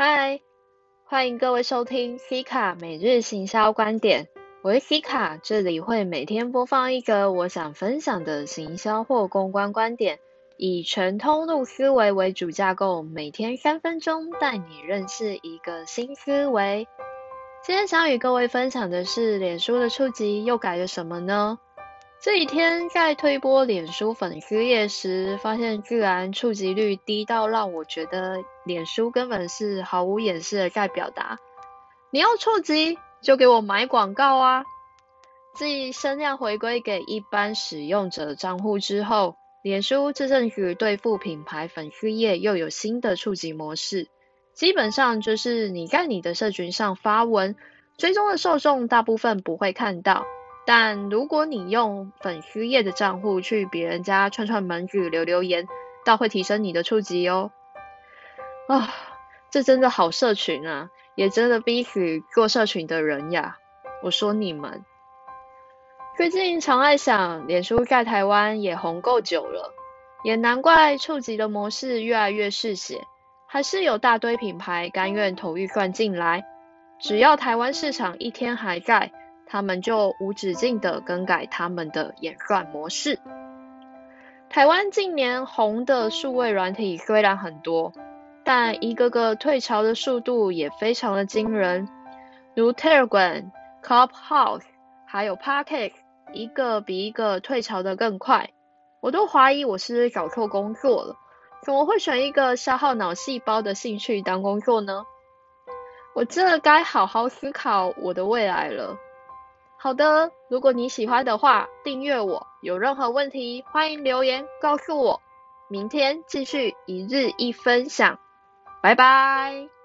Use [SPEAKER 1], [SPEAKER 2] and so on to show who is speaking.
[SPEAKER 1] 嗨，欢迎各位收听西卡每日行销观点。我是西卡，这里会每天播放一个我想分享的行销或公关观点，以全通路思维为主架构，每天三分钟带你认识一个新思维。今天想与各位分享的是，脸书的触及又改了什么呢？这几天在推播脸书粉丝页时，发现居然触及率低到让我觉得脸书根本是毫无掩饰的在表达，你要触及就给我买广告啊！继声量回归给一般使用者账户之后，脸书这阵子对付品牌粉丝页又有新的触及模式，基本上就是你在你的社群上发文，追踪的受众大部分不会看到。但如果你用粉丝页的账户去别人家串串门子留留言，倒会提升你的触及哦。啊，这真的好社群啊，也真的逼死做社群的人呀。我说你们，最近常爱想，脸书在台湾也红够久了，也难怪触及的模式越来越嗜血，还是有大堆品牌甘愿投预算进来，只要台湾市场一天还在。他们就无止境的更改他们的演算模式。台湾近年红的数位软体虽然很多，但一个个退潮的速度也非常的惊人，如 Telegram、Clubhouse，还有 Pocket，一个比一个退潮的更快。我都怀疑我是找错工作了，怎么会选一个消耗脑细胞的兴趣当工作呢？我真的该好好思考我的未来了。好的，如果你喜欢的话，订阅我。有任何问题，欢迎留言告诉我。明天继续一日一分享，拜拜。